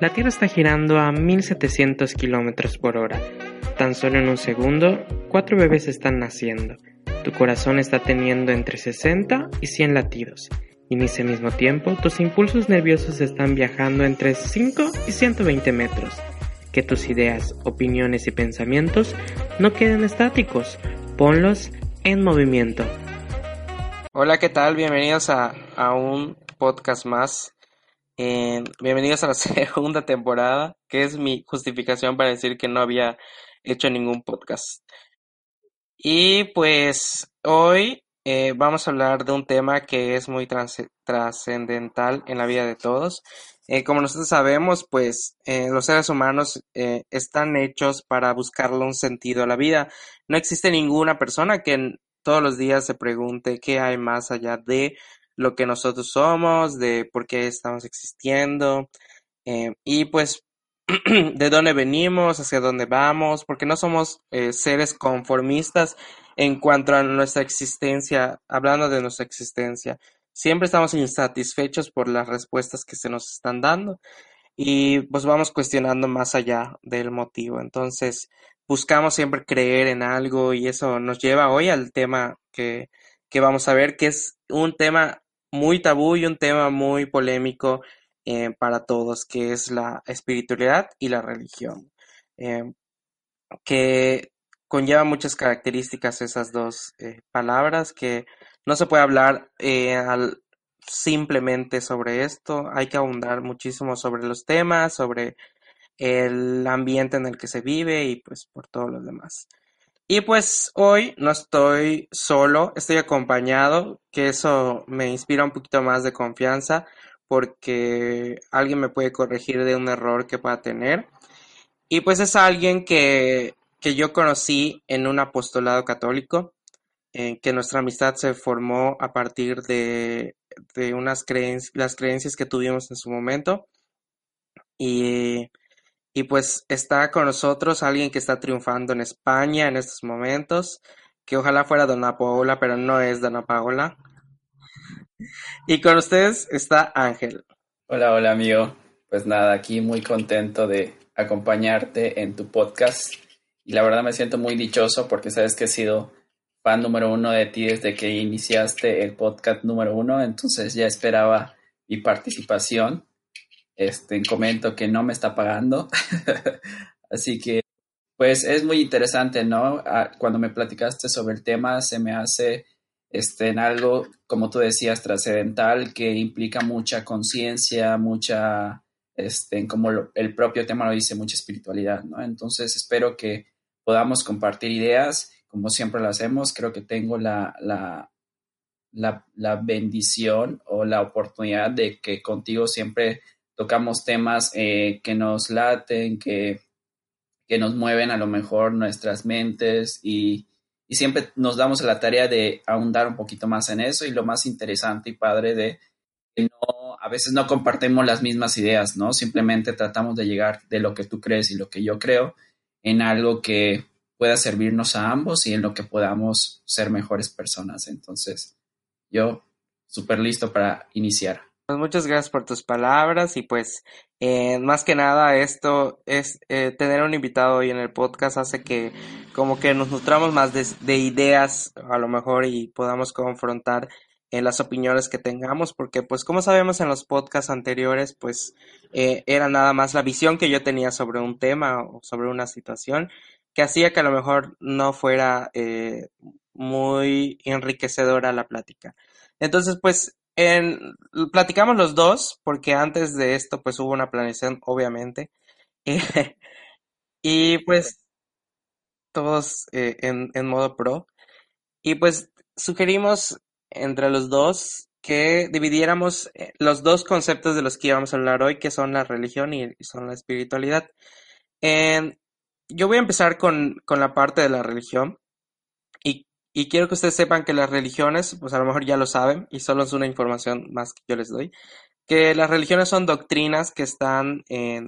La Tierra está girando a 1700 kilómetros por hora. Tan solo en un segundo, cuatro bebés están naciendo. Tu corazón está teniendo entre 60 y 100 latidos. Y en ese mismo tiempo, tus impulsos nerviosos están viajando entre 5 y 120 metros. Que tus ideas, opiniones y pensamientos no queden estáticos. Ponlos en movimiento. Hola, ¿qué tal? Bienvenidos a, a un podcast más eh, bienvenidos a la segunda temporada, que es mi justificación para decir que no había hecho ningún podcast. Y pues hoy eh, vamos a hablar de un tema que es muy trascendental en la vida de todos. Eh, como nosotros sabemos, pues los seres humanos están hechos para buscarle un sentido a la vida. No existe ninguna persona que todos los días se pregunte qué hay más allá de lo que nosotros somos, de por qué estamos existiendo eh, y pues de dónde venimos, hacia dónde vamos, porque no somos eh, seres conformistas en cuanto a nuestra existencia, hablando de nuestra existencia. Siempre estamos insatisfechos por las respuestas que se nos están dando y pues vamos cuestionando más allá del motivo. Entonces, buscamos siempre creer en algo y eso nos lleva hoy al tema que, que vamos a ver, que es un tema muy tabú y un tema muy polémico eh, para todos, que es la espiritualidad y la religión, eh, que conlleva muchas características esas dos eh, palabras, que no se puede hablar simplemente sobre esto, hay que abundar muchísimo sobre los temas, sobre el ambiente en el que se vive y pues por todo lo demás. Y pues hoy no estoy solo, estoy acompañado, que eso me inspira un poquito más de confianza porque alguien me puede corregir de un error que pueda tener. Y pues es alguien que, que yo conocí en un apostolado católico, en que nuestra amistad se formó a partir de, de unas creencias, las creencias que tuvimos en su momento. Y y pues está con nosotros alguien que está triunfando en España en estos momentos, que ojalá fuera Dona Paola, pero no es Dona Paola. Y con ustedes está Ángel. Hola, hola amigo. Pues nada, aquí muy contento de acompañarte en tu podcast. Y la verdad me siento muy dichoso porque sabes que he sido fan número uno de ti desde que iniciaste el podcast número uno. Entonces ya esperaba mi participación este, comento que no me está pagando. Así que, pues es muy interesante, ¿no? Cuando me platicaste sobre el tema, se me hace este, en algo, como tú decías, trascendental, que implica mucha conciencia, mucha, este, como el propio tema lo dice, mucha espiritualidad, ¿no? Entonces, espero que podamos compartir ideas, como siempre lo hacemos. Creo que tengo la, la, la, la bendición o la oportunidad de que contigo siempre tocamos temas eh, que nos laten, que, que, nos mueven a lo mejor nuestras mentes y, y, siempre nos damos la tarea de ahondar un poquito más en eso y lo más interesante y padre de que no, a veces no compartimos las mismas ideas, ¿no? Simplemente tratamos de llegar de lo que tú crees y lo que yo creo en algo que pueda servirnos a ambos y en lo que podamos ser mejores personas. Entonces, yo súper listo para iniciar. Pues muchas gracias por tus palabras y pues eh, más que nada esto es eh, tener un invitado hoy en el podcast hace que como que nos nutramos más de, ideas a lo mejor y podamos confrontar en las opiniones que tengamos porque pues como sabemos en los podcasts anteriores pues eh, era nada más la visión que yo tenía sobre un tema o sobre una situación que hacía que a lo mejor no fuera muy enriquecedora la plática. Entonces, pues platicamos los dos, porque antes de esto pues hubo una planeación, obviamente. y pues todos eh, en, en modo pro. Y pues sugerimos entre los dos que dividiéramos eh, los dos conceptos de los que íbamos a hablar hoy, que son la religión y, son la espiritualidad. yo voy a empezar con, con, la parte de la religión y, quiero que ustedes sepan que las religiones, pues a lo mejor ya lo saben y solo es una información más que yo les doy, que las religiones son doctrinas que están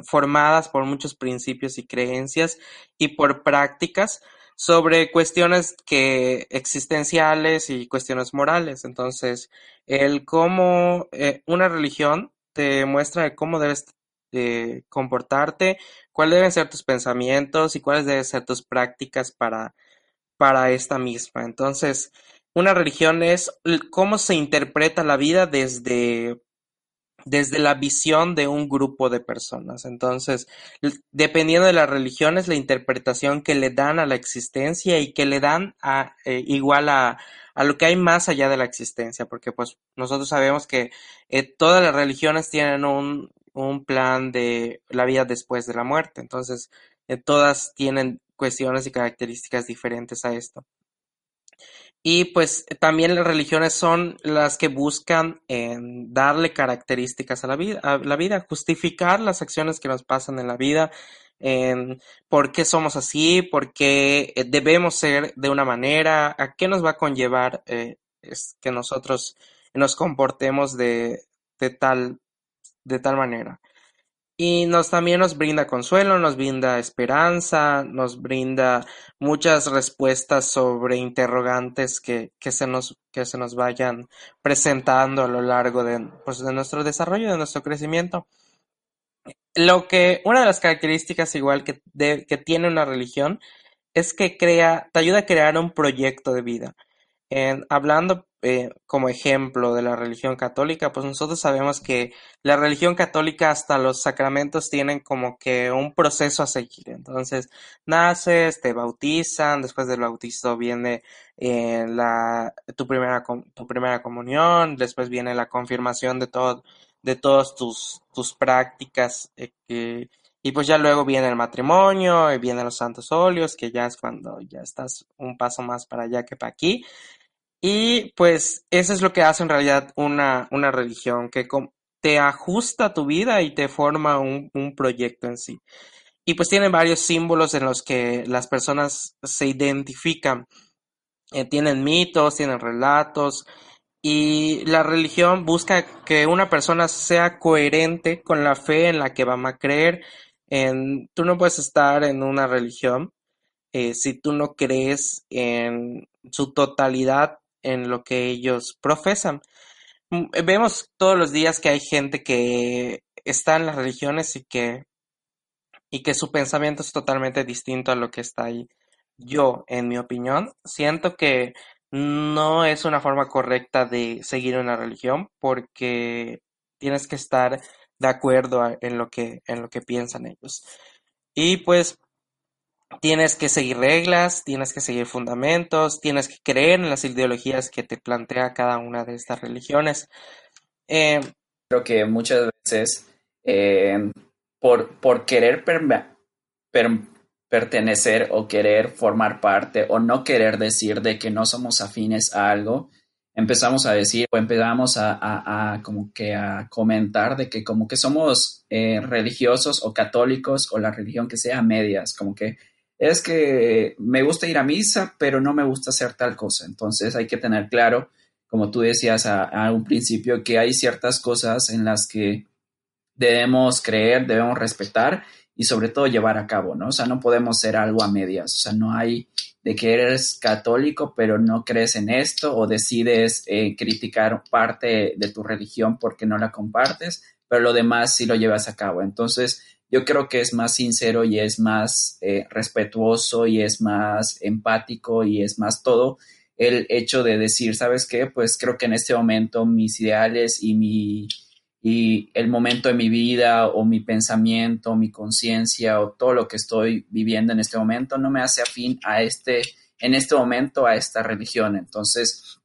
formadas por muchos principios y creencias y por prácticas sobre cuestiones que existenciales y cuestiones morales. Entonces, el cómo eh, una religión te muestra cómo debes comportarte, cuáles deben ser tus pensamientos y cuáles deben ser tus prácticas para, para esta misma. Entonces, una religión es cómo se interpreta la vida desde desde la visión de un grupo de personas. Entonces, dependiendo de las religiones, la interpretación que le dan a la existencia y que le dan a, eh, igual a, a, lo que hay más allá de la existencia, porque pues nosotros sabemos que eh, todas las religiones tienen un, un, plan de la vida después de la muerte, entonces eh, todas tienen cuestiones y características diferentes a esto. Y pues también las religiones son las que buscan darle características a la vida, a la vida, justificar las acciones que nos pasan en la vida, por qué somos así, por qué eh, debemos ser de una manera, a qué nos va a conllevar eh, es que nosotros nos comportemos de, de tal, de tal manera. Y nos también nos brinda consuelo, nos brinda esperanza, nos brinda muchas respuestas sobre interrogantes que, que, se, nos, que se nos vayan presentando a lo largo de, pues, de nuestro desarrollo, de nuestro crecimiento. Lo que, una de las características igual que, que tiene una religión es que crea, te ayuda a crear un proyecto de vida. En, hablando eh, como ejemplo de la religión católica, pues nosotros sabemos que la religión católica hasta los sacramentos tienen como que un proceso a seguir. Entonces, naces, te bautizan, después del bautizo viene eh, la, tu, primera, tu primera comunión, después viene la confirmación de todo, de todas tus, tus prácticas, eh, y pues ya luego viene el matrimonio, y vienen los santos óleos, que ya es cuando ya estás un paso más para allá que para aquí. Y pues eso es lo que hace en realidad una, una religión, que te ajusta tu vida y te forma un, un proyecto en sí. Y pues tiene varios símbolos en los que las personas se identifican. Eh, tienen mitos, tienen relatos, y la religión busca que una persona sea coherente con la fe en la que va a creer. En, tú no puedes estar en una religión eh, si tú no crees en su totalidad en lo que ellos profesan. Mm, vemos todos los días que hay gente que está en las religiones y que, y que su pensamiento es totalmente distinto a lo que está ahí. Yo, en mi opinión, siento que no es una forma correcta de seguir una religión porque tienes que estar de acuerdo en lo que en lo que piensan ellos. Y pues Tienes que seguir reglas, tienes que seguir fundamentos, tienes que creer en las ideologías que te plantea cada una de estas religiones. Eh, Creo que muchas veces eh, por, por, querer pertenecer o querer formar parte o no querer decir de que no somos afines a algo, empezamos a decir o empezamos a, como que a comentar de que como que somos eh, religiosos o católicos o la religión que sea medias, como que es que me gusta ir a misa, pero no me gusta hacer tal cosa. Entonces hay que tener claro, como tú decías a, un principio, que hay ciertas cosas en las que debemos creer, debemos respetar y sobre todo llevar a cabo, ¿no? O sea, no podemos ser algo a medias, o sea, no hay de que eres católico pero no crees en esto o decides eh, criticar parte de tu religión porque no la compartes, pero lo demás sí lo llevas a cabo. Entonces, yo creo que es más sincero y es más eh, respetuoso y es más empático y es más todo el hecho de decir, ¿sabes qué? Pues creo que en este momento mis ideales y mi y el momento de mi vida o mi pensamiento, mi conciencia o todo lo que estoy viviendo en este momento no me hace afín a este en este momento a esta religión. Entonces,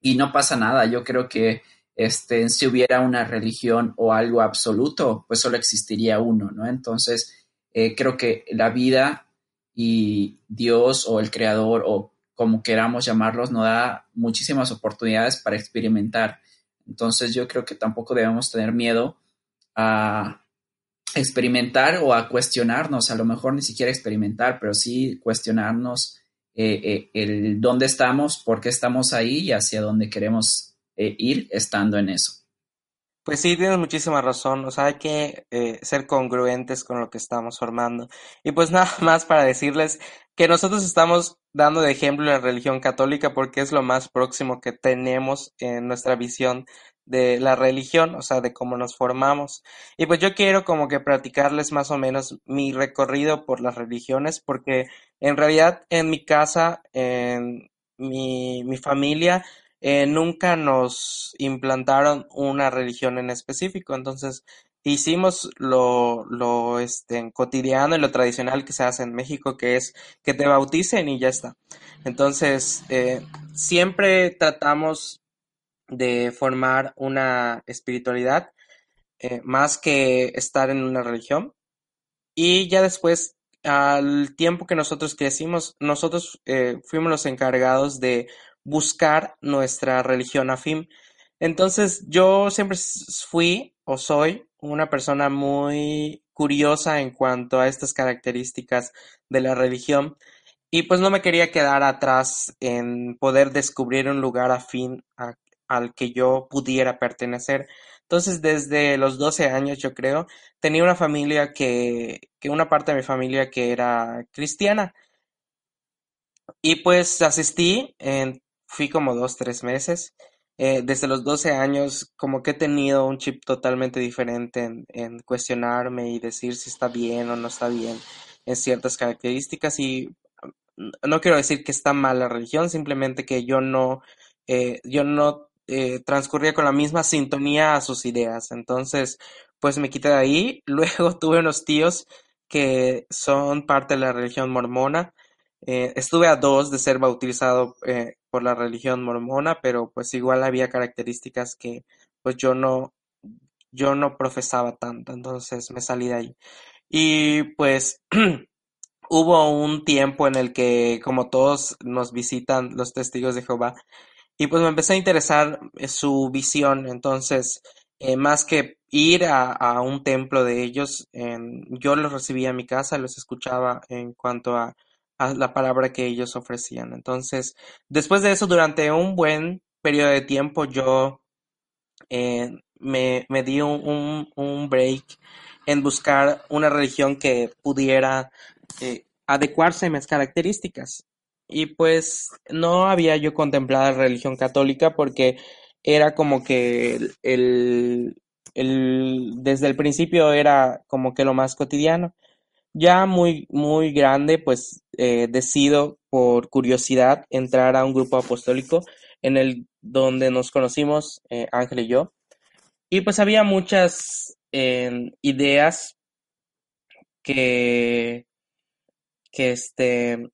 y no pasa nada, yo creo que este, si hubiera una religión o algo absoluto, pues solo existiría uno, ¿no? Entonces, eh, creo que la vida y Dios o el creador o como queramos llamarlos, nos da muchísimas oportunidades para experimentar Entonces yo creo que tampoco debemos tener miedo a experimentar o a cuestionarnos, a lo mejor ni siquiera experimentar, pero sí cuestionarnos eh, eh, el dónde estamos, por qué estamos ahí y hacia dónde queremos eh, ir estando en eso. Pues sí, tienes muchísima razón, o sea, hay que ser congruentes con lo que estamos formando. Y pues nada más para decirles que nosotros estamos dando de ejemplo la religión católica porque es lo más próximo que tenemos en nuestra visión de la religión, o sea, de cómo nos formamos. Y pues yo quiero como que practicarles más o menos mi recorrido por las religiones, porque en realidad en mi casa, en mi, mi familia, eh, nunca nos implantaron una religión en específico, entonces hicimos lo, lo este, cotidiano y lo tradicional que se hace en México, que es que te bauticen y ya está. Entonces, eh, siempre tratamos de formar una espiritualidad eh, más que estar en una religión. Y ya después, al tiempo que nosotros crecimos, nosotros eh, fuimos los encargados de buscar nuestra religión afín. Entonces yo siempre fui o soy una persona muy curiosa en cuanto a estas características de la religión y pues no me quería quedar atrás en poder descubrir un lugar afín al que yo pudiera pertenecer. Entonces, desde los 12 años, yo creo, tenía una familia que, que una parte de mi familia que era cristiana. Y pues asistí, en, fui como dos, tres meses. Eh, desde los 12 años, como que he tenido un chip totalmente diferente en, en cuestionarme y decir si está bien o no está bien en ciertas características. Y no quiero decir que está mal la religión, simplemente que yo no, eh, yo no eh, transcurría con la misma sintonía a sus ideas. Entonces, pues me quité de ahí. Luego tuve unos tíos que son parte de la religión mormona. Eh, estuve a dos de ser bautizado eh, por la religión mormona, pero pues igual había características que pues yo no, yo no profesaba tanto, entonces me salí de ahí. Y pues hubo un tiempo en el que, como todos nos visitan los testigos de Jehová, y pues me empecé a interesar eh, su visión, entonces, más que ir a, un templo de ellos, yo los recibía en mi casa, los escuchaba en cuanto a, la palabra que ellos ofrecían. Entonces, después de eso, durante un buen periodo de tiempo, yo eh, me, me, di un, un, break en buscar una religión que pudiera adecuarse a mis características. Y pues no había yo contemplado la religión católica porque era como que el, el, desde el principio era como que lo más cotidiano. Ya muy, muy grande, pues eh, decido por curiosidad entrar a un grupo apostólico en el donde nos conocimos eh, Ángel y yo. Y pues había muchas eh, ideas que, que, este,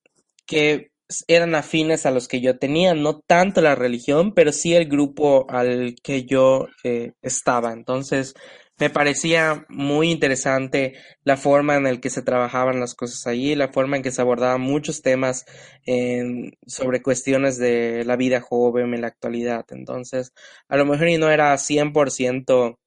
que eran afines a los que yo tenía, no tanto la religión, pero sí el grupo al que yo eh, estaba. Entonces, me parecía muy interesante la forma en la que se trabajaban las cosas allí, la forma en que se abordaban muchos temas sobre cuestiones de la vida joven en la actualidad. Entonces, a lo mejor no era 100%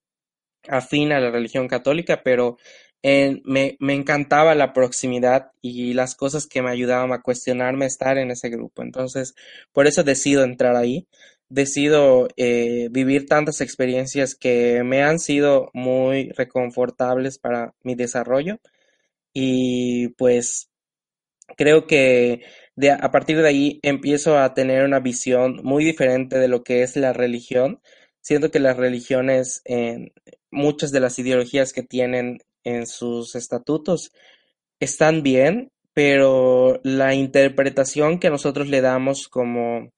afín a la religión católica, pero me, me, encantaba la proximidad y las cosas que me ayudaban a cuestionarme estar en ese grupo. Entonces, por eso decido entrar ahí. Decido eh, vivir tantas experiencias que me han sido muy reconfortables para mi desarrollo. Y pues creo que a partir de ahí empiezo a tener una visión muy diferente de lo que es la religión. Siento que las religiones, muchas de las ideologías que tienen en sus estatutos están bien, pero la interpretación que nosotros le damos como,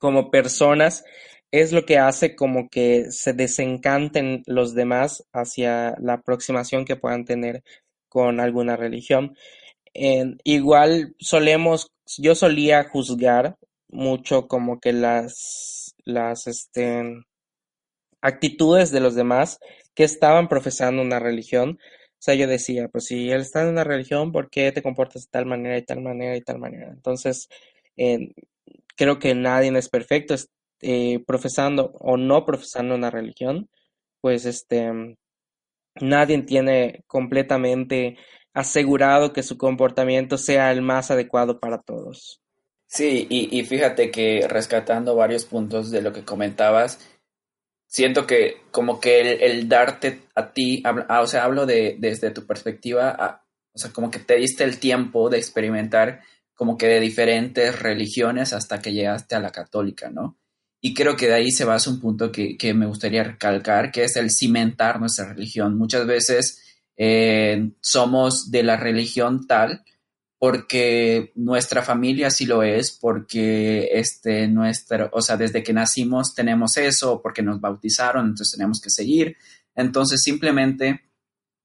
como personas es lo que hace como que se desencanten los demás hacia la aproximación que puedan tener con alguna religión. igual solemos, yo solía juzgar mucho como que las, las este, actitudes de los demás que estaban profesando una religión. O sea, yo decía, pues si él está en una religión, ¿por qué te comportas de tal manera y tal manera y tal manera? Entonces, creo que nadie es perfecto. eh, profesando o no profesando una religión, pues este, nadie tiene completamente asegurado que su comportamiento sea el más adecuado para todos. Sí, y, fíjate que rescatando varios puntos de lo que comentabas, siento que como que el, darte a ti, ah, o sea, hablo de desde tu perspectiva, o sea, como que te diste el tiempo de experimentar como que de diferentes religiones hasta que llegaste a la católica, ¿no? Y creo que de ahí se basa un punto que, que me gustaría recalcar, que es el cimentar nuestra religión. Muchas veces eh, somos de la religión tal porque nuestra familia sí lo es, porque este, nuestro, o sea, desde que nacimos tenemos eso, porque nos bautizaron, entonces tenemos que seguir. Entonces simplemente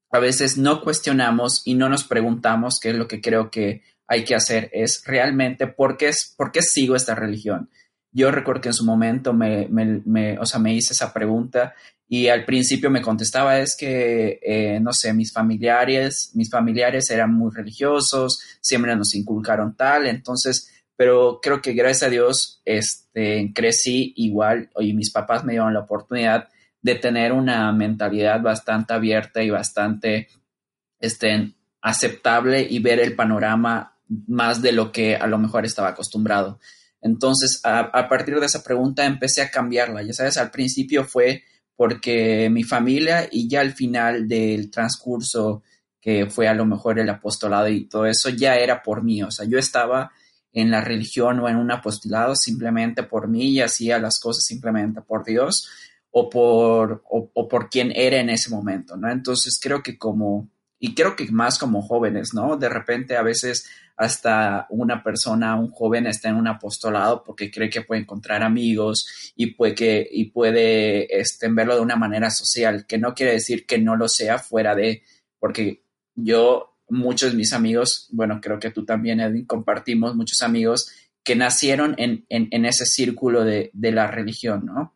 a veces no cuestionamos y no nos preguntamos qué es lo que creo que hay que hacer, es realmente por qué, por sigo esta religión. Yo recuerdo que en su momento me, me, o sea, me hice esa pregunta y al principio me contestaba es que, eh, no sé, mis familiares, mis familiares eran muy religiosos, siempre nos inculcaron tal, entonces, pero creo que gracias a Dios este, crecí igual y mis papás me dieron la oportunidad de tener una mentalidad bastante abierta y bastante este, aceptable y ver el panorama más de lo que a lo mejor estaba acostumbrado. Entonces, a, partir de esa pregunta empecé a cambiarla. Ya sabes, al principio fue porque mi familia y ya al final del transcurso que fue a lo mejor el apostolado y todo eso, ya era por mí. O sea, yo estaba en la religión o en un apostolado simplemente por mí y hacía las cosas simplemente por Dios o por, o por quien era en ese momento, ¿no? Entonces creo que como, y creo que más como jóvenes, ¿no? De repente a veces hasta una persona, un joven está en un apostolado porque cree que puede encontrar amigos y puede, y puede este, verlo de una manera social, que no quiere decir que no lo sea fuera de, porque yo, muchos de mis amigos, bueno, creo que tú también, Edwin, compartimos muchos amigos que nacieron en, en, ese círculo de, de la religión, ¿no?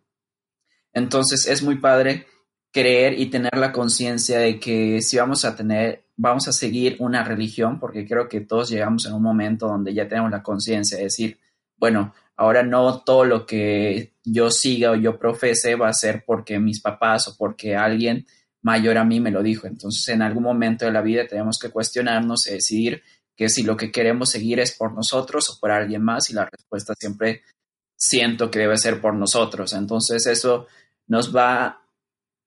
Entonces es muy padre creer y tener la conciencia de que si vamos a tener, vamos a seguir una religión, porque creo que todos llegamos en un momento donde ya tenemos la conciencia de decir, bueno, ahora no todo lo que yo siga o yo profese va a ser porque mis papás o porque alguien mayor a mí me lo dijo. Entonces, en algún momento de la vida tenemos que cuestionarnos y decidir que si lo que queremos seguir es por nosotros o por alguien más y la respuesta siempre siento que debe ser por nosotros. Entonces, eso nos va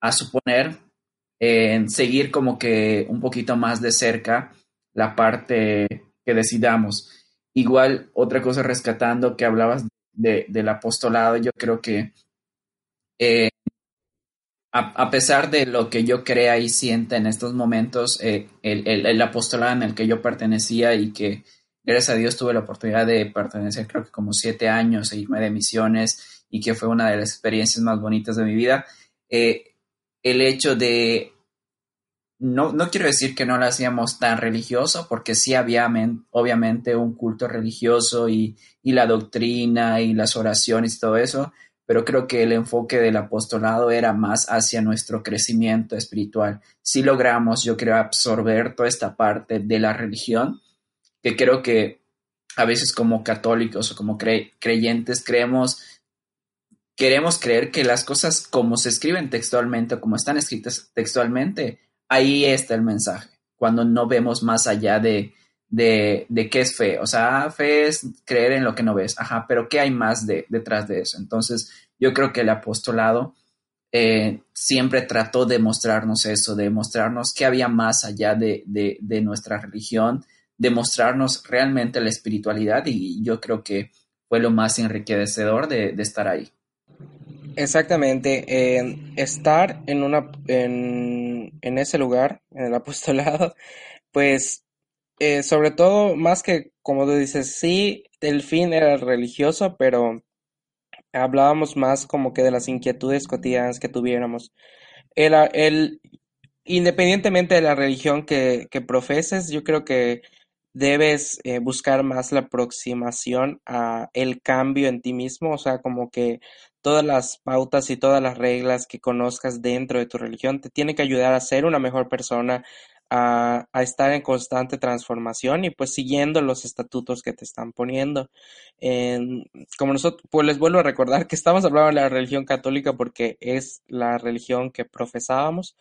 a suponer en seguir como que un poquito más de cerca la parte que decidamos. Igual, otra cosa rescatando que hablabas de, del apostolado, yo creo que eh, a, pesar de lo que yo crea y sienta en estos momentos, eh, el, el, apostolado en el que yo pertenecía y que gracias a Dios tuve la oportunidad de pertenecer creo que como siete años e irme de misiones y que fue una de las experiencias más bonitas de mi vida, eh, el hecho de, no, no quiero decir que no lo hacíamos tan religioso, porque sí había obviamente un culto religioso y, y la doctrina y las oraciones y todo eso, pero creo que el enfoque del apostolado era más hacia nuestro crecimiento espiritual. Si logramos, yo creo, absorber toda esta parte de la religión, que creo que a veces como católicos o como creyentes creemos queremos creer que las cosas como se escriben textualmente o como están escritas textualmente, ahí está el mensaje, cuando no vemos más allá de, de, qué es fe. O sea, fe es creer en lo que no ves, ajá, pero ¿qué hay más de, detrás de eso? Entonces, yo creo que el apostolado eh, siempre trató de mostrarnos eso, de mostrarnos qué había más allá de, de nuestra religión, de mostrarnos realmente la espiritualidad y yo creo que fue lo más enriquecedor de estar ahí. Exactamente, estar en una en, en, ese lugar, en el apostolado, pues eh, sobre todo, más que como tú dices, sí, el fin era religioso, pero hablábamos más como que de las inquietudes cotidianas que tuviéramos. El, el, independientemente de la religión que, que profeses, yo creo que debes eh, buscar más la aproximación a el cambio en ti mismo, o sea, como que todas las pautas y todas las reglas que conozcas dentro de tu religión te tienen que ayudar a ser una mejor persona, a, estar en constante transformación y pues siguiendo los estatutos que te están poniendo. como nosotros, pues les vuelvo a recordar que estamos hablando de la religión católica porque es la religión que profesábamos.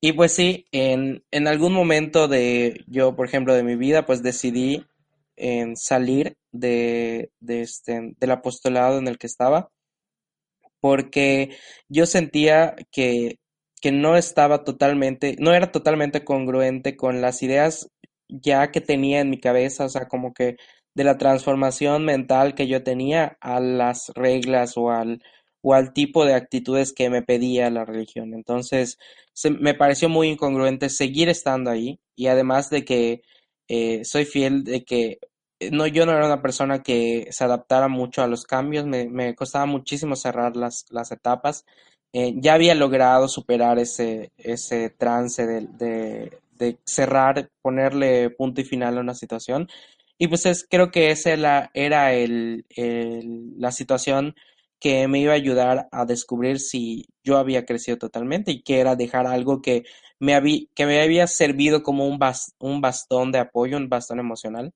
Y pues sí, en, algún momento de yo, por ejemplo, de mi vida, pues decidí en salir de este, del apostolado en el que estaba porque yo sentía que que no estaba totalmente, no era totalmente congruente con las ideas ya que tenía en mi cabeza, o sea, como que de la transformación mental que yo tenía a las reglas o al, o al tipo de actitudes que me pedía la religión. Entonces, me pareció muy incongruente seguir estando ahí y además de que eh, soy fiel de que no, yo no era una persona que se adaptara mucho a los cambios, me, me costaba muchísimo cerrar las, las etapas eh, ya había logrado superar ese, ese trance de, de, cerrar, ponerle punto y final a una situación. Y pues es, creo que esa era, era el, la situación que me iba a ayudar a descubrir si yo había crecido totalmente y que era dejar algo que me, había, que me había servido como un, un bastón de apoyo, un bastón emocional.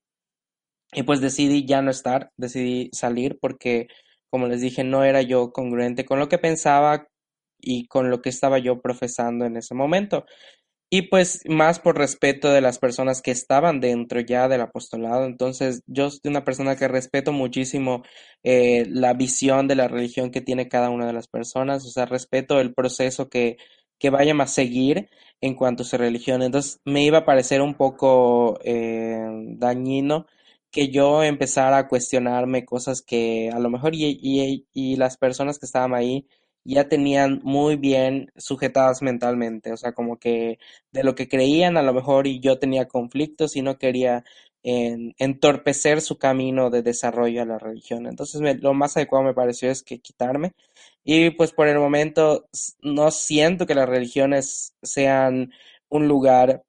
Y pues decidí ya no estar, decidí salir porque, como les dije, no era yo congruente con lo que pensaba, y con lo que estaba yo profesando en ese momento. Y pues más por respeto de las personas que estaban dentro ya del apostolado. Entonces yo soy una persona que respeto muchísimo eh, la visión de la religión que tiene cada una de las personas. O sea, respeto el proceso que, que vayan a seguir en cuanto a su religión. Entonces me iba a parecer un poco eh, dañino que yo empezara a cuestionarme cosas que a lo mejor y, y, y las personas que estaban ahí ya tenían muy bien sujetadas mentalmente, o sea, como que de lo que creían a lo mejor y yo tenía conflictos y no quería entorpecer su camino de desarrollo a la religión. Entonces lo más adecuado me pareció es que quitarme y pues por el momento no siento que las religiones sean un lugar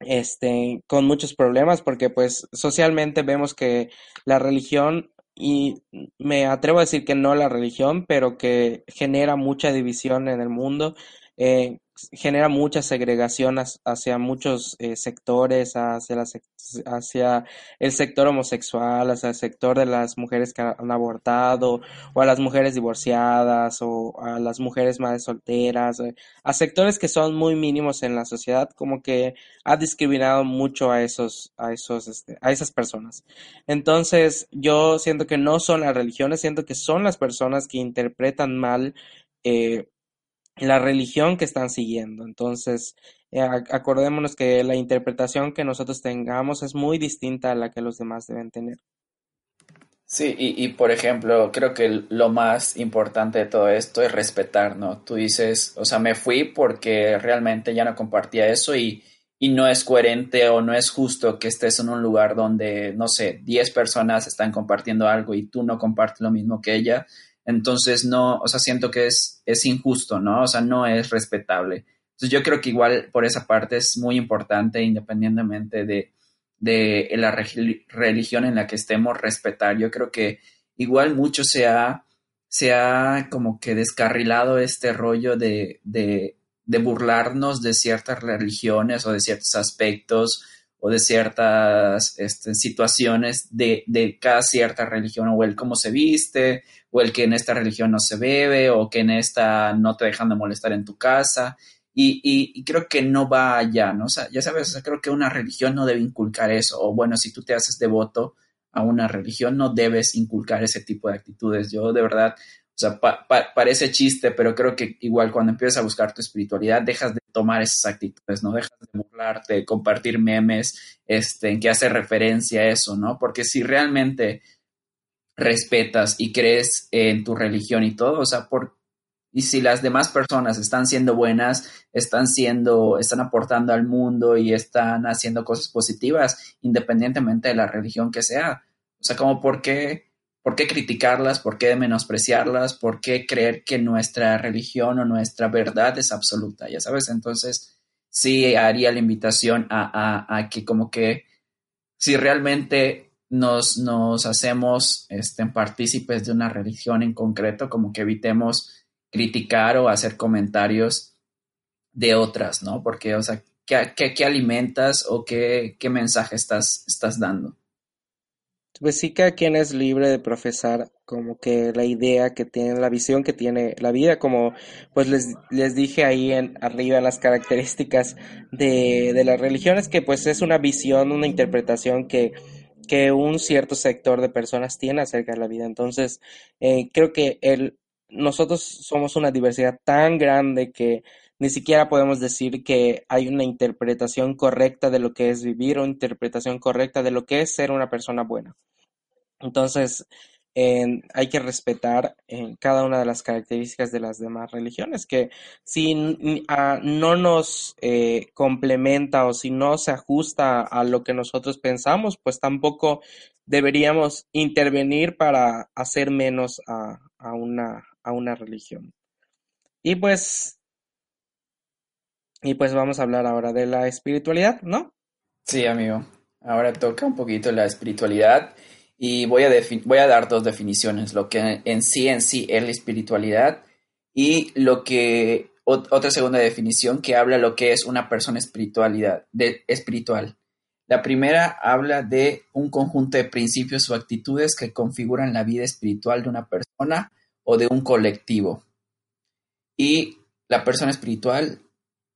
este con muchos problemas porque pues socialmente vemos que la religión y me atrevo a decir que no la religión, pero que genera mucha división en el mundo, eh, genera mucha segregación hacia muchos eh, sectores, hacia, hacia el sector homosexual, hacia el sector de las mujeres que han abortado, o a las mujeres divorciadas, o a las mujeres madres solteras, eh, a sectores que son muy mínimos en la sociedad, como que ha discriminado mucho a esos, a esos, este, a esas personas. Entonces, yo siento que no son las religiones, siento que son las personas que interpretan mal eh, la religión que están siguiendo. Entonces, eh, acordémonos que la interpretación que nosotros tengamos es muy distinta a la que los demás deben tener. Sí, y, y, por ejemplo, creo que lo más importante de todo esto es respetar, ¿no? Tú dices, o sea, me fui porque realmente ya no compartía eso y, y no es coherente o no es justo que estés en un lugar donde, no sé, 10 personas están compartiendo algo y tú no compartes lo mismo que ella entonces, no, o sea, siento que es, es injusto, ¿no? O sea, no es respetable. Entonces, yo creo que igual por esa parte es muy importante, independientemente de, de la religión en la que estemos, respetar. Yo creo que igual mucho se ha, se ha como que descarrilado este rollo de, de, de burlarnos de ciertas religiones o de ciertos aspectos o de ciertas este, situaciones de, de, cada cierta religión, o el cómo se viste, o el que en esta religión no se bebe, o que en esta no te dejan de molestar en tu casa. Y, y, creo que no va allá, ¿no? O sea, ya sabes, creo que una religión no debe inculcar eso, o bueno, si tú te haces devoto a una religión, no debes inculcar ese tipo de actitudes. Yo de verdad o sea, parece chiste, pero creo que igual cuando empiezas a buscar tu espiritualidad, dejas de tomar esas actitudes, ¿no? Dejas de burlarte, de compartir memes este, en que hace referencia a eso, ¿no? Porque si realmente respetas y crees en tu religión y todo, o sea, por, y si las demás personas están siendo buenas, están siendo, están aportando al mundo y están haciendo cosas positivas, independientemente de la religión que sea. O sea, como por qué ¿Por qué criticarlas? ¿Por qué menospreciarlas? ¿Por qué creer que nuestra religión o nuestra verdad es absoluta? Ya sabes, entonces sí haría la invitación a, que como que si realmente nos, nos hacemos este, partícipes de una religión en concreto, como que evitemos criticar o hacer comentarios de otras, ¿no? Porque, o sea, qué, alimentas o qué, qué mensaje estás, estás dando. Pues sí, cada quien es libre de profesar como que la idea que tiene, la visión que tiene la vida, como pues les, les dije ahí en arriba las características de, de las religiones, que pues es una visión, una interpretación que, que un cierto sector de personas tiene acerca de la vida. Entonces, eh, creo que el, nosotros somos una diversidad tan grande que ni siquiera podemos decir que hay una interpretación correcta de lo que es vivir o interpretación correcta de lo que es ser una persona buena. Entonces, hay que respetar cada una de las características de las demás religiones, que si no nos eh, complementa o si no se ajusta a lo que nosotros pensamos, pues tampoco deberíamos intervenir para hacer menos a, una, a una religión. Y pues y pues vamos a hablar ahora de la espiritualidad, ¿no? Sí, amigo. Ahora toca un poquito la espiritualidad y voy a, voy a dar dos definiciones, lo que en sí en sí es la espiritualidad y lo que otra segunda definición que habla lo que es una persona espiritualidad, espiritual. La primera habla de un conjunto de principios o actitudes que configuran la vida espiritual de una persona o de un colectivo. Y la persona espiritual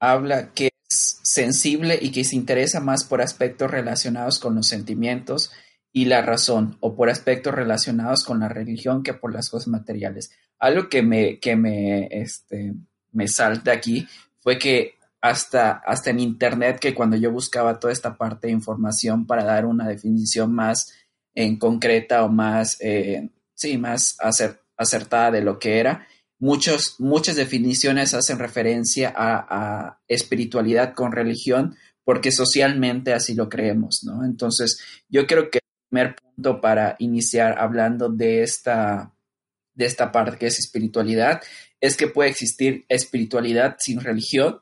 habla que es sensible y que se interesa más por aspectos relacionados con los sentimientos y la razón o por aspectos relacionados con la religión que por las cosas materiales. Algo que me, que me, este, me salta aquí fue que hasta, hasta en internet que cuando yo buscaba toda esta parte de información para dar una definición más en concreta o más, eh, sí, más acertada de lo que era, Muchos, muchas definiciones hacen referencia a, espiritualidad con religión porque socialmente así lo creemos, ¿no? Entonces, yo creo que el primer punto para iniciar hablando de esta, de esta parte que es espiritualidad es que puede existir espiritualidad sin religión,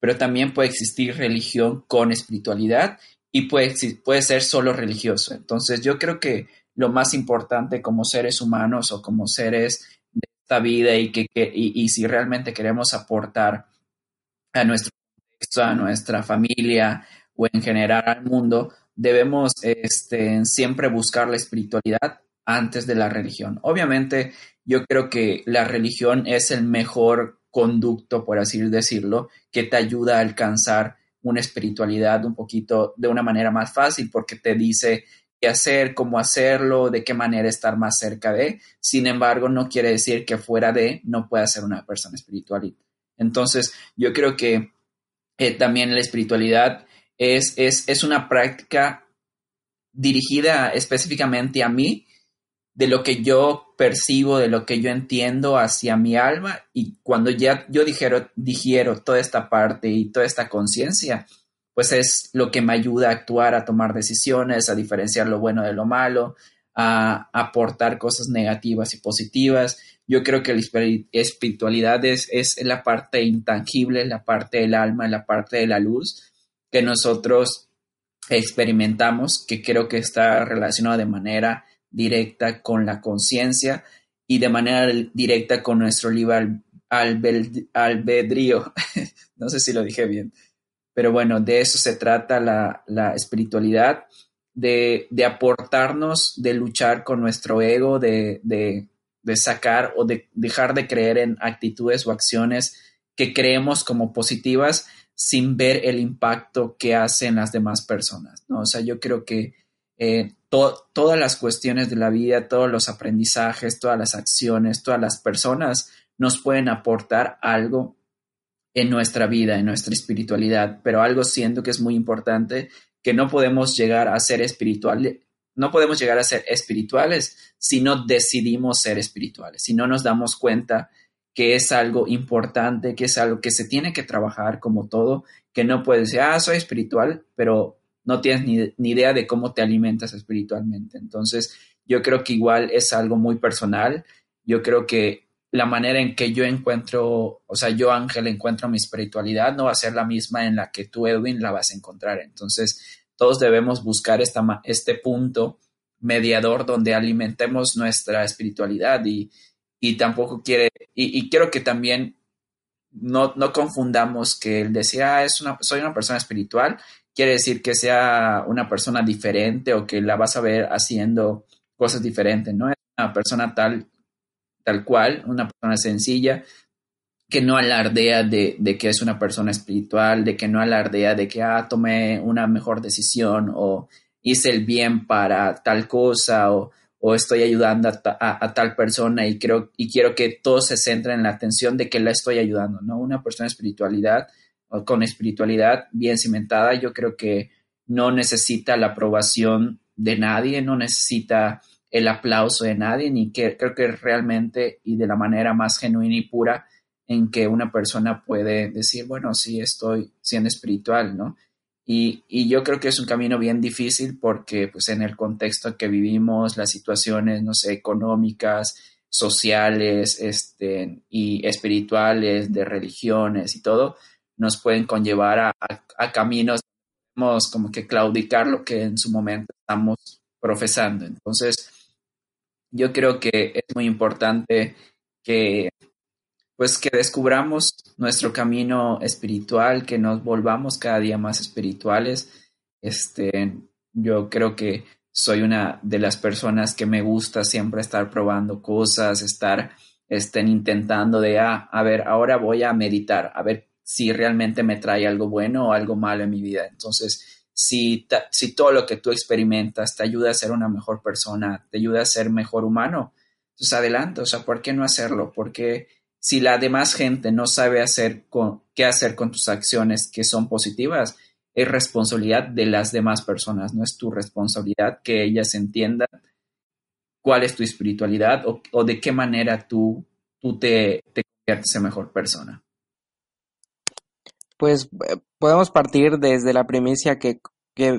pero también puede existir religión con espiritualidad y puede, puede ser solo religioso. Entonces, yo creo que lo más importante como seres humanos o como seres vida y, que, y, si realmente queremos aportar a nuestro contexto, a nuestra familia o en general al mundo, debemos este, siempre buscar la espiritualidad antes de la religión. Obviamente, yo creo que la religión es el mejor conducto, por así decirlo, que te ayuda a alcanzar una espiritualidad un poquito de una manera más fácil porque te dice hacer, cómo hacerlo, de qué manera estar más cerca de. Sin embargo, no quiere decir que fuera de no pueda ser una persona espiritual. Entonces, yo creo que eh, también la espiritualidad es, es, es una práctica dirigida específicamente a mí, de lo que yo percibo, de lo que yo entiendo hacia mi alma y cuando ya yo digiero, digiero toda esta parte y toda esta conciencia, pues es lo que me ayuda a actuar, a tomar decisiones, a diferenciar lo bueno de lo malo, a aportar cosas negativas y positivas. Yo creo que la espiritualidad es, la parte intangible, la parte del alma, la parte de la luz que nosotros experimentamos, que creo que está relacionado de manera directa con la conciencia y de manera directa con nuestro libre albedrío. no sé si lo dije bien. Pero bueno, de eso se trata la, espiritualidad, de, aportarnos, de luchar con nuestro ego, de, sacar o de dejar de creer en actitudes o acciones que creemos como positivas sin ver el impacto que hacen las demás personas. ¿no? O sea, yo creo que eh, todas las cuestiones de la vida, todos los aprendizajes, todas las acciones, todas las personas nos pueden aportar algo en nuestra vida, en nuestra espiritualidad, pero algo siento que es muy importante, que no podemos llegar a ser espirituales, no podemos llegar a ser espirituales si no decidimos ser espirituales, si no nos damos cuenta que es algo importante, que es algo que se tiene que trabajar como todo, que no puedes decir, ah, soy espiritual, pero no tienes ni, ni idea de cómo te alimentas espiritualmente. Entonces, yo creo que igual es algo muy personal. Yo creo que la manera en que yo encuentro, o sea, yo Ángel encuentro mi espiritualidad no va a ser la misma en la que tú Edwin la vas a encontrar. Entonces, todos debemos buscar esta, este punto mediador donde alimentemos nuestra espiritualidad y, y tampoco quiere, y, quiero que también no, no confundamos que el decir, ah, es una, soy una persona espiritual, quiere decir que sea una persona diferente o que la vas a ver haciendo cosas diferentes, ¿no? Es una persona tal, tal cual, una persona sencilla, que no alardea de, que es una persona espiritual, de que no alardea de que, ah, tomé una mejor decisión o hice el bien para tal cosa o, o estoy ayudando a, tal persona y creo y quiero que todo se centre en la atención de que la estoy ayudando, ¿no? Una persona espiritualidad o con espiritualidad bien cimentada, yo creo que no necesita la aprobación de nadie, no necesita el aplauso de nadie, ni que creo que realmente y de la manera más genuina y pura en que una persona puede decir, bueno, sí, estoy siendo espiritual, ¿no? Y, yo creo que es un camino bien difícil porque pues en el contexto que vivimos, las situaciones, no sé, económicas, sociales este, y espirituales, de religiones y todo, nos pueden conllevar a, a, caminos, como que claudicar lo que en su momento estamos profesando. Entonces, yo creo que es muy importante que pues que descubramos nuestro camino espiritual, que nos volvamos cada día más espirituales. Este, yo creo que soy una de las personas que me gusta siempre estar probando cosas, estar estén intentando de, ah, a ver, ahora voy a meditar, a ver si realmente me trae algo bueno o algo malo en mi vida. Entonces, si, si todo lo que tú experimentas te ayuda a ser una mejor persona, te ayuda a ser mejor humano, pues adelante, o sea, ¿por qué no hacerlo? Porque si la demás gente no sabe hacer con, qué hacer con tus acciones que son positivas, es responsabilidad de las demás personas, no es tu responsabilidad que ellas entiendan cuál es tu espiritualidad o, de qué manera tú, tú te, te conviertes mejor persona. Pues eh, podemos partir desde la primicia que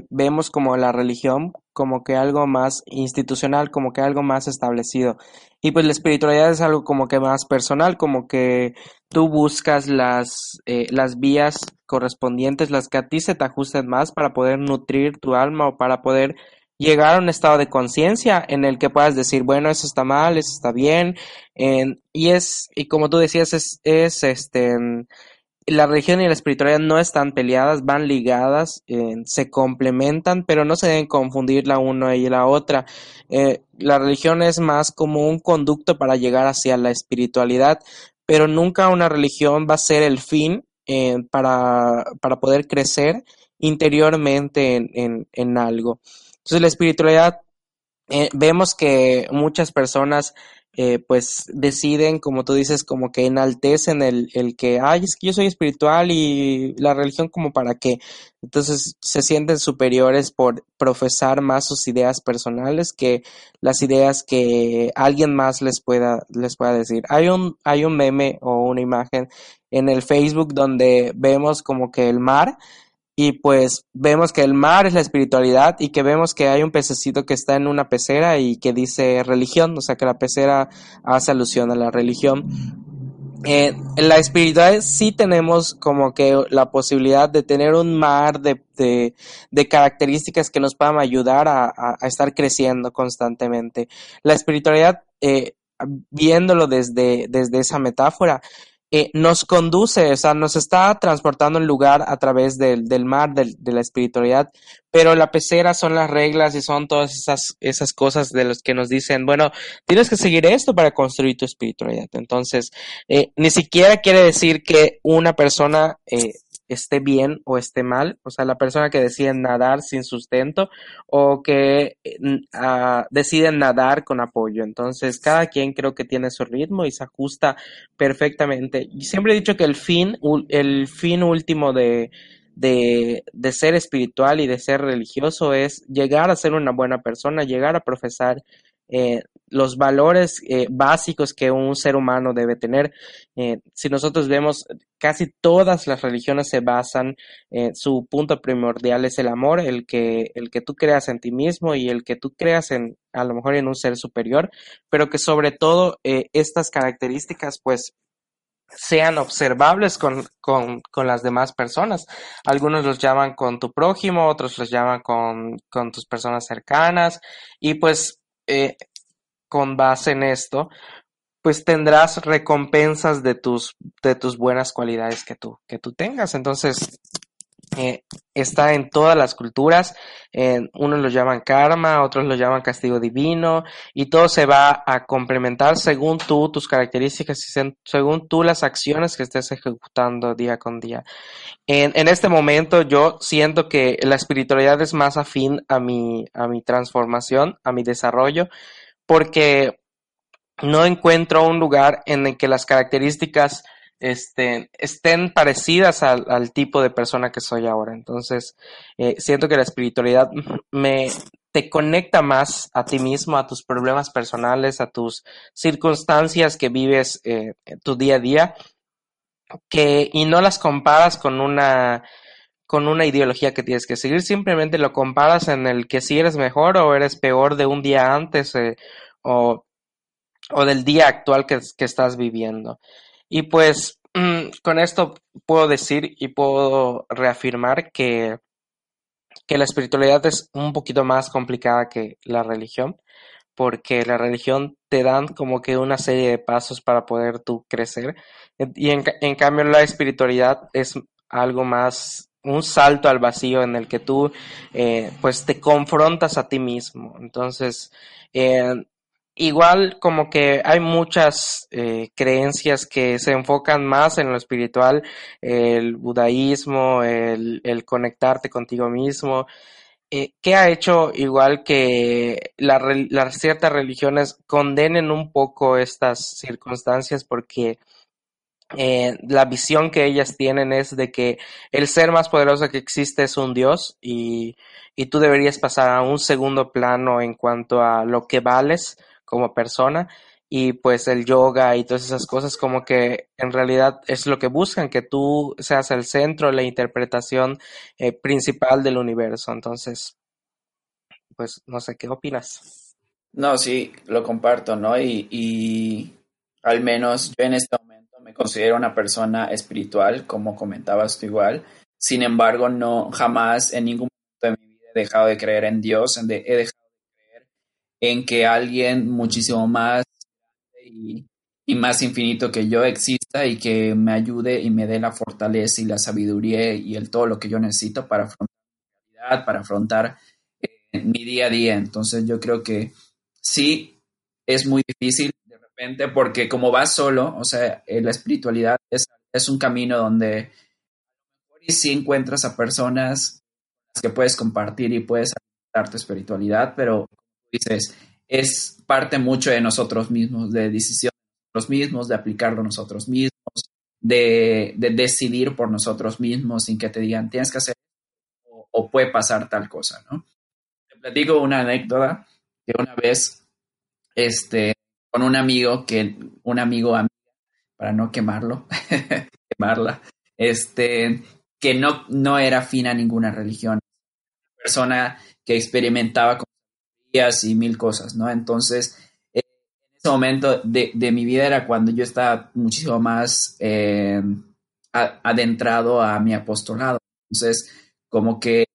vemos como la religión como que algo más institucional, como que algo más establecido. Y pues la espiritualidad es algo como que más personal, como que tú buscas las, eh, las vías correspondientes, las que a ti se te ajusten más para poder nutrir tu alma o para poder llegar a un estado de conciencia en el que puedas decir, bueno, eso está mal, eso está bien. y es, y como tú decías, es, es este la religión y la espiritualidad no están peleadas, van ligadas, eh, se complementan, pero no se deben confundir la una y la otra. Eh, la religión es más como un conducto para llegar hacia la espiritualidad, pero nunca una religión va a ser el fin eh, para, para, poder crecer interiormente en, en algo. Entonces la espiritualidad, vemos que muchas personas eh, pues deciden, como tú dices, como que enaltecen el, el que, ay, es que yo soy espiritual y la religión como para qué. Entonces se sienten superiores por profesar más sus ideas personales que las ideas que alguien más les pueda, les pueda decir. Hay un, hay un meme o una imagen en el Facebook donde vemos como que el mar y pues vemos que el mar es la espiritualidad y que vemos que hay un pececito que está en una pecera y que dice religión, o sea que la pecera hace alusión a la religión. Eh, en la espiritualidad sí tenemos como que la posibilidad de tener un mar de, de, características que nos puedan ayudar a, a, estar creciendo constantemente. La espiritualidad, eh, viéndolo desde, desde esa metáfora, eh, nos conduce, o sea, nos está transportando en lugar a través del, del mar, del, de la espiritualidad, pero la pecera son las reglas y son todas esas, cosas de las que nos dicen, bueno, tienes que seguir esto para construir tu espiritualidad. Entonces, eh, ni siquiera quiere decir que una persona eh, esté bien o esté mal, o sea, la persona que decide nadar sin sustento o que uh, decide nadar con apoyo. Entonces, cada quien creo que tiene su ritmo y se ajusta perfectamente. Y siempre he dicho que el fin, el fin último de, de, de ser espiritual y de ser religioso es llegar a ser una buena persona, llegar a profesar eh, los valores eh, básicos que un ser humano debe tener. Eh, si nosotros vemos, casi todas las religiones se basan, en su punto primordial es el amor, el que, el que tú creas en ti mismo y el que tú creas en, a lo mejor en un ser superior, pero que sobre todo estas características pues sean observables con, con, con, las demás personas. Algunos los llaman con tu prójimo, otros los llaman con, con tus personas cercanas y pues eh, con base en esto, pues tendrás recompensas de tus, de tus buenas cualidades que tú, que tú tengas. Entonces, eh, está en todas las culturas. unos lo llaman karma, otros lo llaman castigo divino, y todo se va a complementar según tú, tus características y según tú las acciones que estés ejecutando día con día. En, en, este momento yo siento que la espiritualidad es más afín a mi, a mi transformación, a mi desarrollo, porque no encuentro un lugar en el que las características este, estén parecidas al, tipo de persona que soy ahora. Entonces, eh, siento que la espiritualidad me te conecta más a ti mismo, a tus problemas personales, a tus circunstancias que vives eh, tu día a día, que, y no las comparas con una con una ideología que tienes que seguir, simplemente lo comparas en el que si eres mejor o eres peor de un día antes eh, o, o, del día actual que, que estás viviendo. Y pues mm, con esto puedo decir y puedo reafirmar que, que la espiritualidad es un poquito más complicada que la religión, porque la religión te dan como que una serie de pasos para poder tú crecer, y en, en cambio la espiritualidad es algo más un salto al vacío en el que tú eh, pues te confrontas a ti mismo. Entonces, eh, igual como que hay muchas eh, creencias que se enfocan más en lo espiritual, el budaísmo, el, conectarte contigo mismo, eh, que ha hecho igual que las ciertas religiones condenen un poco estas circunstancias porque eh, la visión que ellas tienen es de que el ser más poderoso que existe es un dios y, y tú deberías pasar a un segundo plano en cuanto a lo que vales como persona y pues el yoga y todas esas cosas como que en realidad es lo que buscan, que tú seas el centro, la interpretación eh, principal del universo. Entonces, pues no sé, ¿qué opinas? No, sí, lo comparto, ¿no? Y, y al menos yo en este momento me considero una persona espiritual, como comentabas tú igual. Sin embargo, no jamás en ningún momento de mi vida he dejado de creer en Dios, he dejado en que alguien muchísimo más y, más infinito que yo exista y que me ayude y me dé la fortaleza y la sabiduría y el todo lo que yo necesito para afrontar para afrontar eh, mi día a día. Entonces yo creo que sí es muy difícil de repente porque como vas solo, o sea, eh, la espiritualidad es, es un camino donde sí encuentras a personas que puedes compartir y puedes dar tu espiritualidad, pero dices, es parte mucho de nosotros mismos, de decisión de nosotros mismos, de aplicarlo nosotros mismos, de, decidir por nosotros mismos sin que te digan tienes que hacer o, puede pasar tal cosa, ¿no? Te platico una anécdota que una vez, este, con un amigo, que un amigo, para no quemarlo, quemarla, este, que no, no era afín a ninguna religión, persona que experimentaba con y mil cosas, ¿no? Entonces, eh, en ese momento de, mi vida era cuando yo estaba muchísimo más eh, adentrado a mi apostolado. Entonces, como que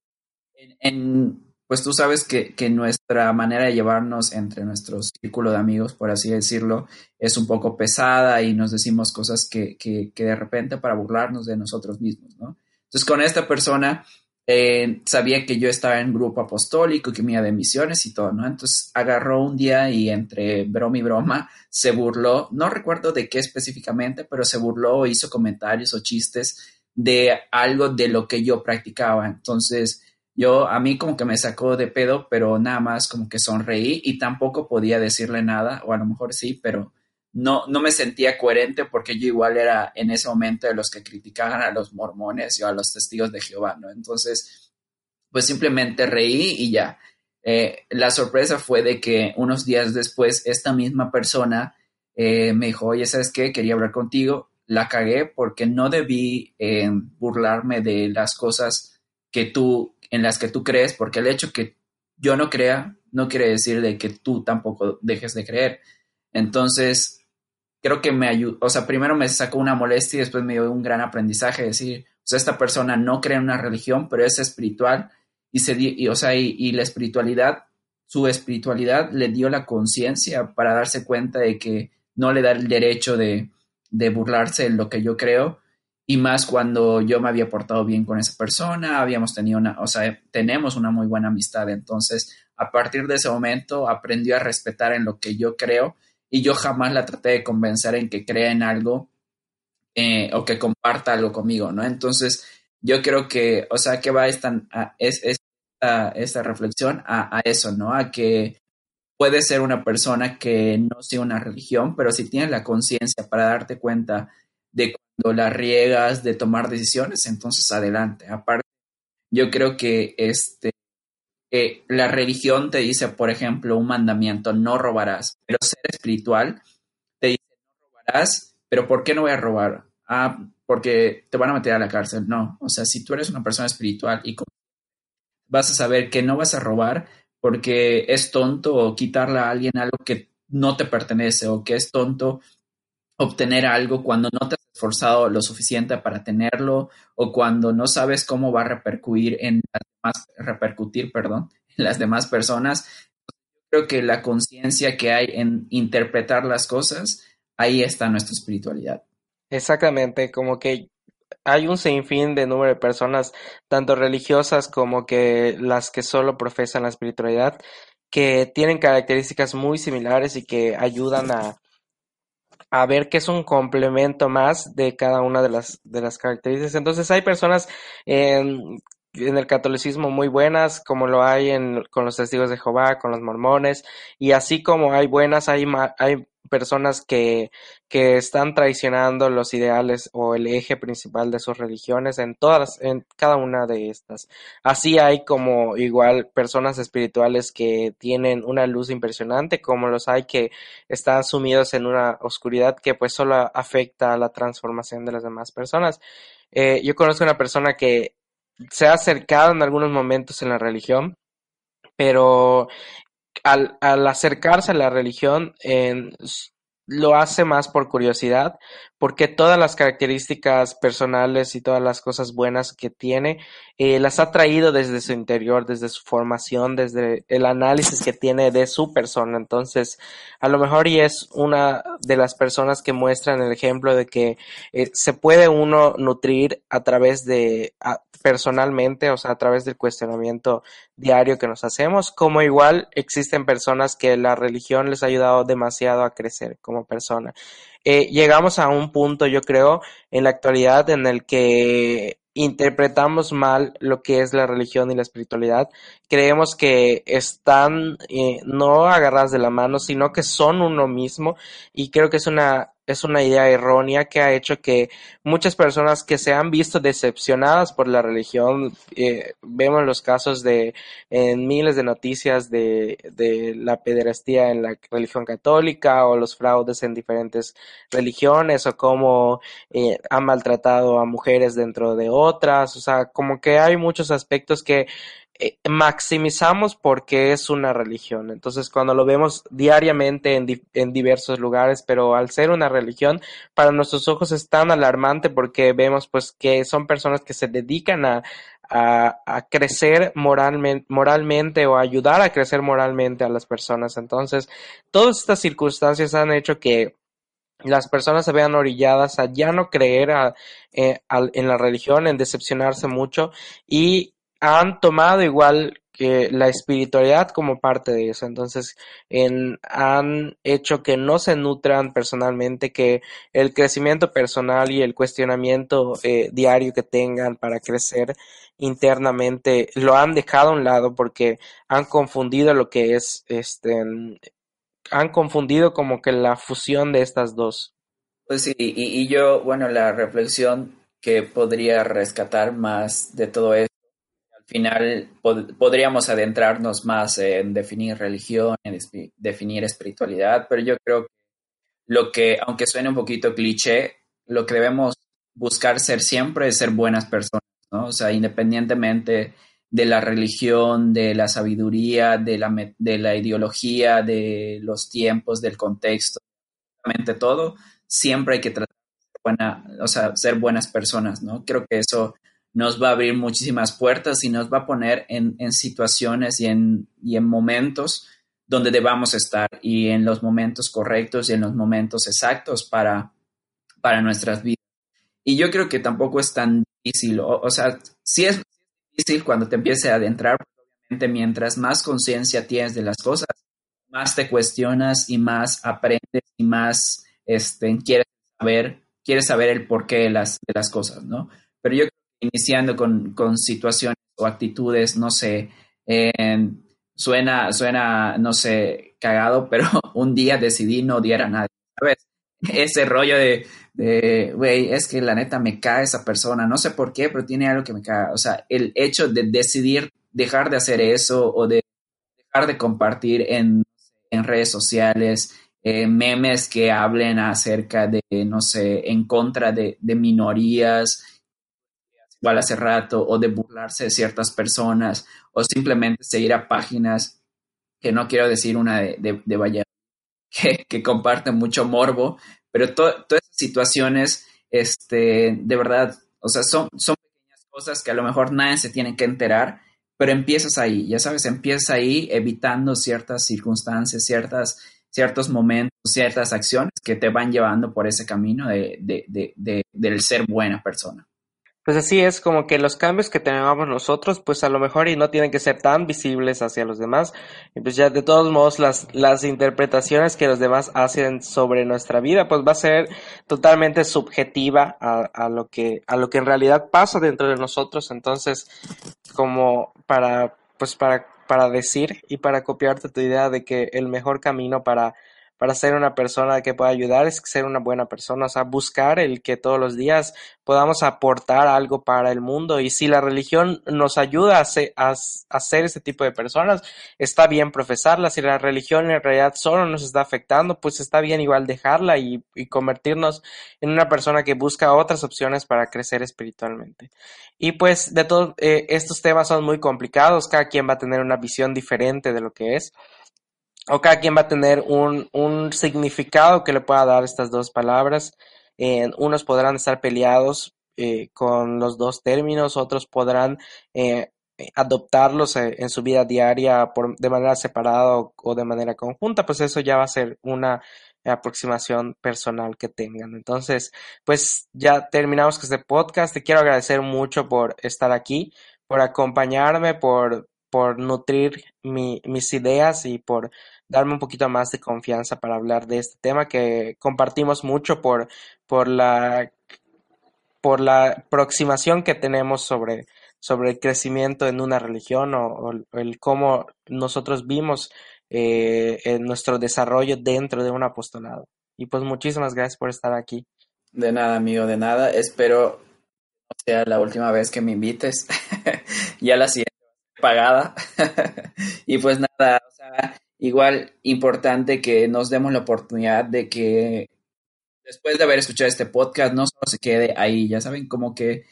en, pues tú sabes que, nuestra manera de llevarnos entre nuestro círculo de amigos, por así decirlo, es un poco pesada y nos decimos cosas que, que, que de repente para burlarnos de nosotros mismos, ¿no? Entonces, con esta persona eh, sabía que yo estaba en grupo apostólico, que me iba de misiones y todo, ¿no? Entonces agarró un día y entre broma y broma se burló, no recuerdo de qué específicamente, pero se burló, hizo comentarios o chistes de algo de lo que yo practicaba. Entonces yo, a mí como que me sacó de pedo, pero nada más como que sonreí y tampoco podía decirle nada, o a lo mejor sí, pero no, no me sentía coherente porque yo igual era en ese momento de los que criticaban a los mormones o a los testigos de Jehová, ¿no? Entonces, pues simplemente reí y ya. Eh, la sorpresa fue de que unos días después esta misma persona eh, me dijo, oye, ¿sabes qué? Quería hablar contigo. La cagué porque no debí eh, burlarme de las cosas que tú, en las que tú crees, porque el hecho que yo no crea no quiere decir de que tú tampoco dejes de creer. Entonces, creo que me ayudó, o sea, primero me sacó una molestia y después me dio un gran aprendizaje, decir, o sea, esta persona no cree en una religión, pero es espiritual y se y, o sea, y, la espiritualidad, su espiritualidad le dio la conciencia para darse cuenta de que no le da el derecho de, de burlarse de lo que yo creo y más cuando yo me había portado bien con esa persona, habíamos tenido una, o sea, tenemos una muy buena amistad, entonces a partir de ese momento aprendió a respetar en lo que yo creo y yo jamás la traté de convencer en que crea en algo eh, o que comparta algo conmigo, ¿no? Entonces yo creo que, o sea, que va esta, es, reflexión a, a eso, ¿no? A que puede ser una persona que no sea una religión, pero si tienes la conciencia para darte cuenta de cuando la riegas, de tomar decisiones, entonces adelante. Aparte, yo creo que este, la religión te dice, por ejemplo, un mandamiento, no robarás, pero ser espiritual te dice, no robarás, pero ¿por qué no voy a robar? Ah, porque te van a meter a la cárcel. No, o sea, si tú eres una persona espiritual y vas a saber que no vas a robar porque es tonto quitarle a alguien algo que no te pertenece o que es tonto obtener algo cuando no te esforzado lo suficiente para tenerlo o cuando no sabes cómo va a repercutir en las demás, repercutir, perdón, en las demás personas. Creo que la conciencia que hay en interpretar las cosas, ahí está nuestra espiritualidad. Exactamente, como que hay un sinfín de número de personas, tanto religiosas como que las que solo profesan la espiritualidad, que tienen características muy similares y que ayudan a, a ver que es un complemento más de cada una de las, de las características. Entonces hay personas en, en el catolicismo muy buenas, como lo hay en, con los testigos de Jehová, con los mormones, y así como hay buenas, hay, hay personas que, que están traicionando los ideales o el eje principal de sus religiones en todas, en cada una de estas. Así hay como igual personas espirituales que tienen una luz impresionante, como los hay que están sumidos en una oscuridad que pues solo afecta a la transformación de las demás personas. Eh, yo conozco una persona que se ha acercado en algunos momentos en la religión, pero al, al acercarse a la religión lo hace más por curiosidad, porque todas las características personales y todas las cosas buenas que tiene, eh, las ha traído desde su interior, desde su formación, desde el análisis que tiene de su persona. Entonces, a lo mejor y es una de las personas que muestran el ejemplo de que eh, se puede uno nutrir a través de, personalmente, o sea, a través del cuestionamiento diario que nos hacemos, como igual existen personas que la religión les ha ayudado demasiado a crecer como persona. Eh, llegamos a un punto, yo creo, en la actualidad en el que interpretamos mal lo que es la religión y la espiritualidad. Creemos que están eh, no agarradas de la mano, sino que son uno mismo y creo que es una es una idea errónea que ha hecho que muchas personas que se han visto decepcionadas por la religión, eh, vemos los casos de en miles de noticias de, de la pederastía en la religión católica o los fraudes en diferentes religiones o cómo eh, han maltratado a mujeres dentro de otras, o sea, como que hay muchos aspectos que maximizamos porque es una religión. Entonces, cuando lo vemos diariamente en, en, diversos lugares, pero al ser una religión, para nuestros ojos es tan alarmante porque vemos pues que son personas que se dedican a, a, crecer moralmente, o a ayudar a crecer moralmente a las personas. Entonces, todas estas circunstancias han hecho que las personas se vean orilladas a ya no creer eh, en la religión, en decepcionarse mucho y han tomado igual que la espiritualidad como parte de eso. Entonces, en, han hecho que no se nutran personalmente, que el crecimiento personal y el cuestionamiento eh, diario que tengan para crecer internamente lo han dejado a un lado porque han confundido lo que es, este, han confundido como que la fusión de estas dos. Pues sí, y, y yo, bueno, la reflexión que podría rescatar más de todo esto final podríamos adentrarnos más en definir religión, en definir espiritualidad, pero yo creo que lo que, aunque suene un poquito cliché, lo que debemos buscar ser siempre es ser buenas personas, ¿no? O sea, independientemente de la religión, de la sabiduría, de la, de la ideología, de los tiempos, del contexto, todo, siempre hay que tratar de buena, o sea, ser buenas personas, ¿no? Creo que eso nos va a abrir muchísimas puertas y nos va a poner en, situaciones y en, y en momentos donde debamos estar y en los momentos correctos y en los momentos exactos para, para nuestras vidas. Y yo creo que tampoco es tan difícil, o, sea, sí es difícil cuando te empieces a adentrar, obviamente mientras más conciencia tienes de las cosas, más te cuestionas y más aprendes y más este, quieres saber, quieres saber el porqué de las, de las cosas, ¿no? Pero yo iniciando con, con situaciones o actitudes, no sé, suena, suena, no sé, cagado, pero un día decidí no odiar a nadie, ¿sabes? Ese rollo de, güey, es que la neta me cae esa persona, no sé por qué, pero tiene algo que me cae. O sea, el hecho de decidir dejar de hacer eso o de dejar de compartir en, en redes sociales eh, memes que hablen acerca de, no sé, en contra de minorías, igual hace rato, o de burlarse de ciertas personas, o simplemente seguir a páginas, que no quiero decir una de, de, de que, que comparten mucho morbo, pero todas esas situaciones, este, de verdad, o sea, son, son pequeñas cosas que a lo mejor nadie se tiene que enterar, pero empiezas ahí, ya sabes, empiezas ahí evitando ciertas circunstancias, ciertas, ciertos momentos, ciertas acciones que te van llevando por ese camino de, de, de, del ser buena persona. Pues así es, como que los cambios que tenemos nosotros, pues a lo mejor y no tienen que ser tan visibles hacia los demás. Y pues ya de todos modos las, las interpretaciones que los demás hacen sobre nuestra vida, pues va a ser totalmente subjetiva a, a lo que, a lo que en realidad pasa dentro de nosotros. Entonces, como para, pues para, para decir y para copiarte tu idea de que el mejor camino para para ser una persona que pueda ayudar es ser una buena persona, o sea, buscar el que todos los días podamos aportar algo para el mundo. Y si la religión nos ayuda a ser, ese tipo de personas, está bien profesarla, si la religión en realidad solo nos está afectando, pues está bien igual dejarla y, convertirnos en una persona que busca otras opciones para crecer espiritualmente. Y pues de todos eh, estos temas son muy complicados, cada quien va a tener una visión diferente de lo que es o cada quien va a tener un, un significado que le pueda dar estas dos palabras. Eh, unos podrán estar peleados eh, con los dos términos, otros podrán eh, adoptarlos en su vida diaria por, de manera separada o, de manera conjunta, pues eso ya va a ser una aproximación personal que tengan. Entonces, pues ya terminamos con este podcast. Te quiero agradecer mucho por estar aquí, por acompañarme, por, por nutrir mi, mis ideas y por darme un poquito más de confianza para hablar de este tema que compartimos mucho por, por la por la aproximación que tenemos sobre, sobre el crecimiento en una religión o, el cómo nosotros vimos eh, en nuestro desarrollo dentro de un apostolado. Y pues muchísimas gracias por estar aquí. De nada, amigo, de nada. Espero sea la última vez que me invites. ya la siguiente pagada. y pues nada, igual importante que nos demos la oportunidad de que después de haber escuchado este podcast no solo se quede ahí, ya saben, como que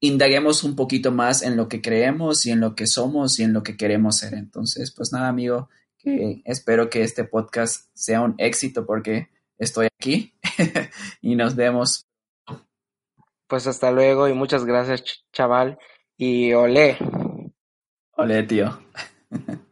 indaguemos un poquito más en lo que creemos y en lo que somos y en lo que queremos ser. Entonces, pues nada, amigo, que espero que este podcast sea un éxito porque estoy aquí y nos vemos. Pues hasta luego y muchas gracias, chaval. Y olé. Olé, tío.